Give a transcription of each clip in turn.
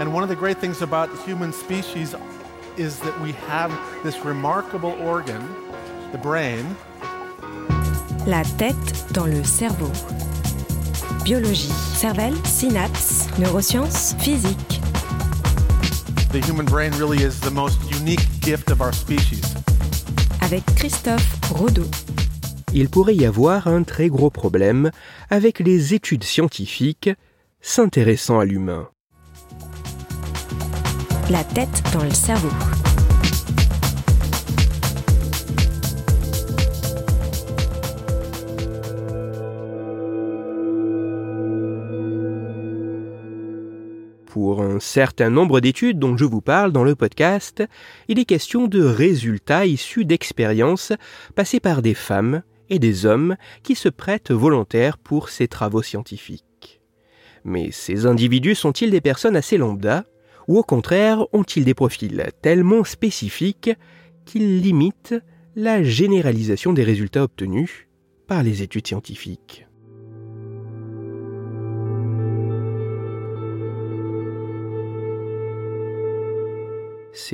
And one of the great things about the human species is that we have this remarkable organ, the brain. La tête dans le cerveau. Biologie, cervelle, synapses, neurosciences, physique. The human brain really is the most unique gift of our species. Avec Christophe Rodeau. Il pourrait y avoir un très gros problème avec les études scientifiques s'intéressant à l'humain. La tête dans le cerveau. Pour un certain nombre d'études dont je vous parle dans le podcast, il est question de résultats issus d'expériences passées par des femmes et des hommes qui se prêtent volontaires pour ces travaux scientifiques. Mais ces individus sont-ils des personnes assez lambda? Ou au contraire ont-ils des profils tellement spécifiques qu'ils limitent la généralisation des résultats obtenus par les études scientifiques?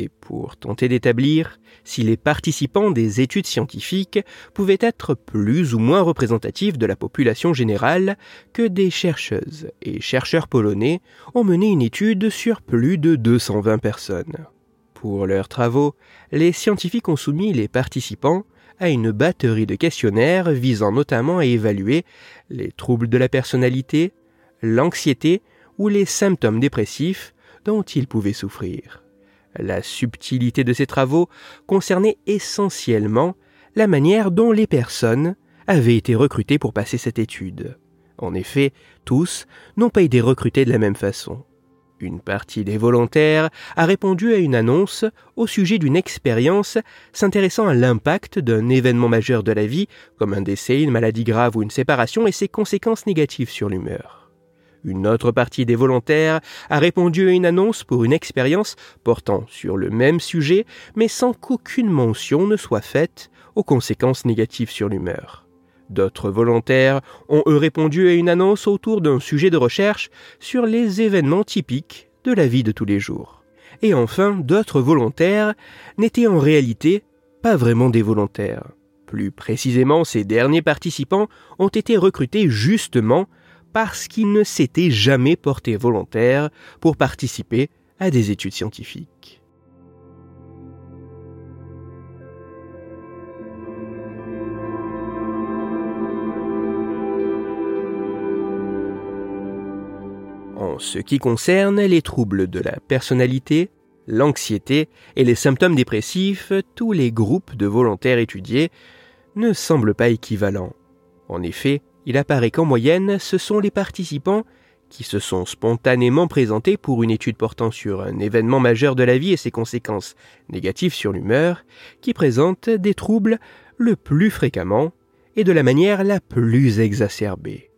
Pour tenter d'établir si les participants des études scientifiques pouvaient être plus ou moins représentatifs de la population générale que des chercheuses et chercheurs polonais ont mené une étude sur plus de 220 personnes. Pour leurs travaux, les scientifiques ont soumis les participants à une batterie de questionnaires visant notamment à évaluer les troubles de la personnalité, l'anxiété ou les symptômes dépressifs dont ils pouvaient souffrir. La subtilité de ces travaux concernait essentiellement la manière dont les personnes avaient été recrutées pour passer cette étude. En effet, tous n'ont pas été recrutés de la même façon. Une partie des volontaires a répondu à une annonce au sujet d'une expérience s'intéressant à l'impact d'un événement majeur de la vie, comme un décès, une maladie grave ou une séparation, et ses conséquences négatives sur l'humeur. Une autre partie des volontaires a répondu à une annonce pour une expérience portant sur le même sujet, mais sans qu'aucune mention ne soit faite aux conséquences négatives sur l'humeur. D'autres volontaires ont eux répondu à une annonce autour d'un sujet de recherche sur les événements typiques de la vie de tous les jours. Et enfin, d'autres volontaires n'étaient en réalité pas vraiment des volontaires. Plus précisément, ces derniers participants ont été recrutés justement parce qu'ils ne s'étaient jamais portés volontaires pour participer à des études scientifiques. En ce qui concerne les troubles de la personnalité, l'anxiété et les symptômes dépressifs, tous les groupes de volontaires étudiés ne semblent pas équivalents. En effet, il apparaît qu'en moyenne, ce sont les participants qui se sont spontanément présentés pour une étude portant sur un événement majeur de la vie et ses conséquences négatives sur l'humeur, qui présentent des troubles le plus fréquemment et de la manière la plus exacerbée.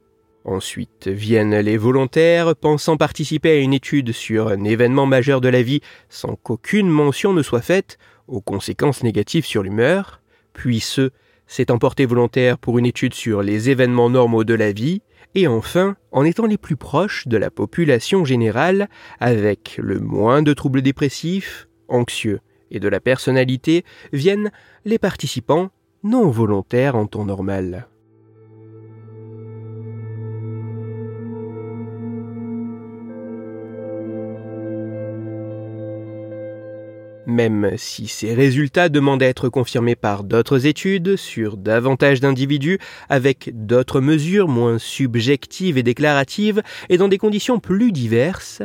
Ensuite viennent les volontaires pensant participer à une étude sur un événement majeur de la vie sans qu'aucune mention ne soit faite aux conséquences négatives sur l'humeur, puis ceux s'est emporté volontaire pour une étude sur les événements normaux de la vie, et enfin, en étant les plus proches de la population générale, avec le moins de troubles dépressifs, anxieux et de la personnalité, viennent les participants non volontaires en temps normal. Même si ces résultats demandent à être confirmés par d'autres études sur davantage d'individus avec d'autres mesures moins subjectives et déclaratives et dans des conditions plus diverses,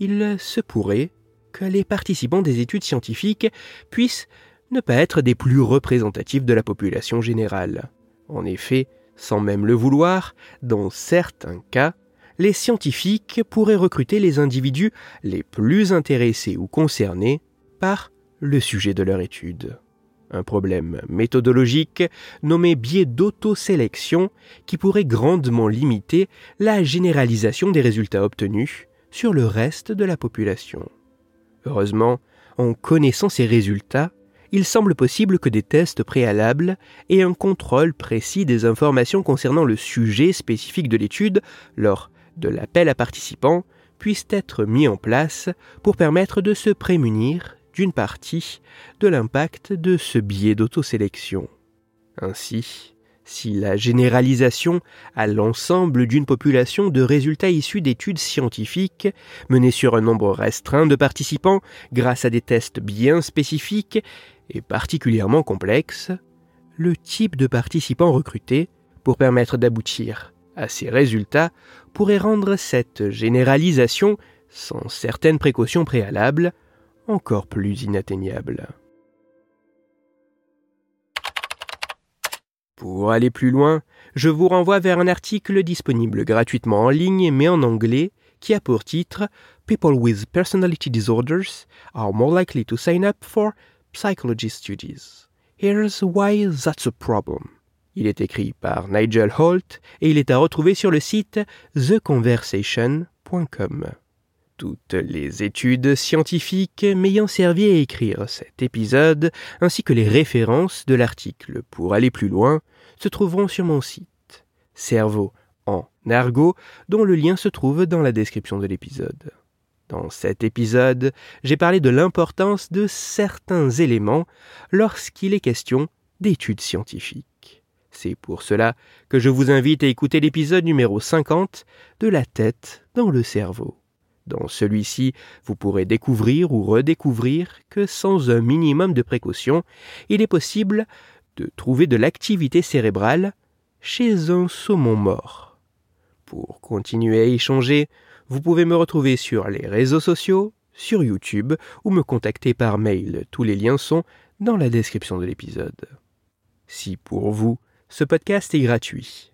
il se pourrait que les participants des études scientifiques puissent ne pas être des plus représentatifs de la population générale. En effet, sans même le vouloir, dans certains cas, les scientifiques pourraient recruter les individus les plus intéressés ou concernés par le sujet de leur étude. Un problème méthodologique nommé biais d'autosélection qui pourrait grandement limiter la généralisation des résultats obtenus sur le reste de la population. Heureusement, en connaissant ces résultats, il semble possible que des tests préalables et un contrôle précis des informations concernant le sujet spécifique de l'étude lors de l'appel à participants puissent être mis en place pour permettre de se prémunir d'une partie de l'impact de ce biais d'autosélection. Ainsi, si la généralisation à l'ensemble d'une population de résultats issus d'études scientifiques menées sur un nombre restreint de participants grâce à des tests bien spécifiques et particulièrement complexes, le type de participants recrutés pour permettre d'aboutir à ces résultats pourrait rendre cette généralisation, sans certaines précautions préalables, encore plus inatteignable. Pour aller plus loin, je vous renvoie vers un article disponible gratuitement en ligne mais en anglais qui a pour titre People with personality disorders are more likely to sign up for psychology studies. Here's why that's a problem. Il est écrit par Nigel Holt et il est à retrouver sur le site theconversation.com. Toutes les études scientifiques m'ayant servi à écrire cet épisode, ainsi que les références de l'article pour aller plus loin, se trouveront sur mon site. Cerveau en argot, dont le lien se trouve dans la description de l'épisode. Dans cet épisode, j'ai parlé de l'importance de certains éléments lorsqu'il est question d'études scientifiques. C'est pour cela que je vous invite à écouter l'épisode numéro 50 de La tête dans le cerveau. Dans celui-ci, vous pourrez découvrir ou redécouvrir que sans un minimum de précaution, il est possible de trouver de l'activité cérébrale chez un saumon mort. Pour continuer à échanger, vous pouvez me retrouver sur les réseaux sociaux, sur YouTube ou me contacter par mail. Tous les liens sont dans la description de l'épisode. Si pour vous, ce podcast est gratuit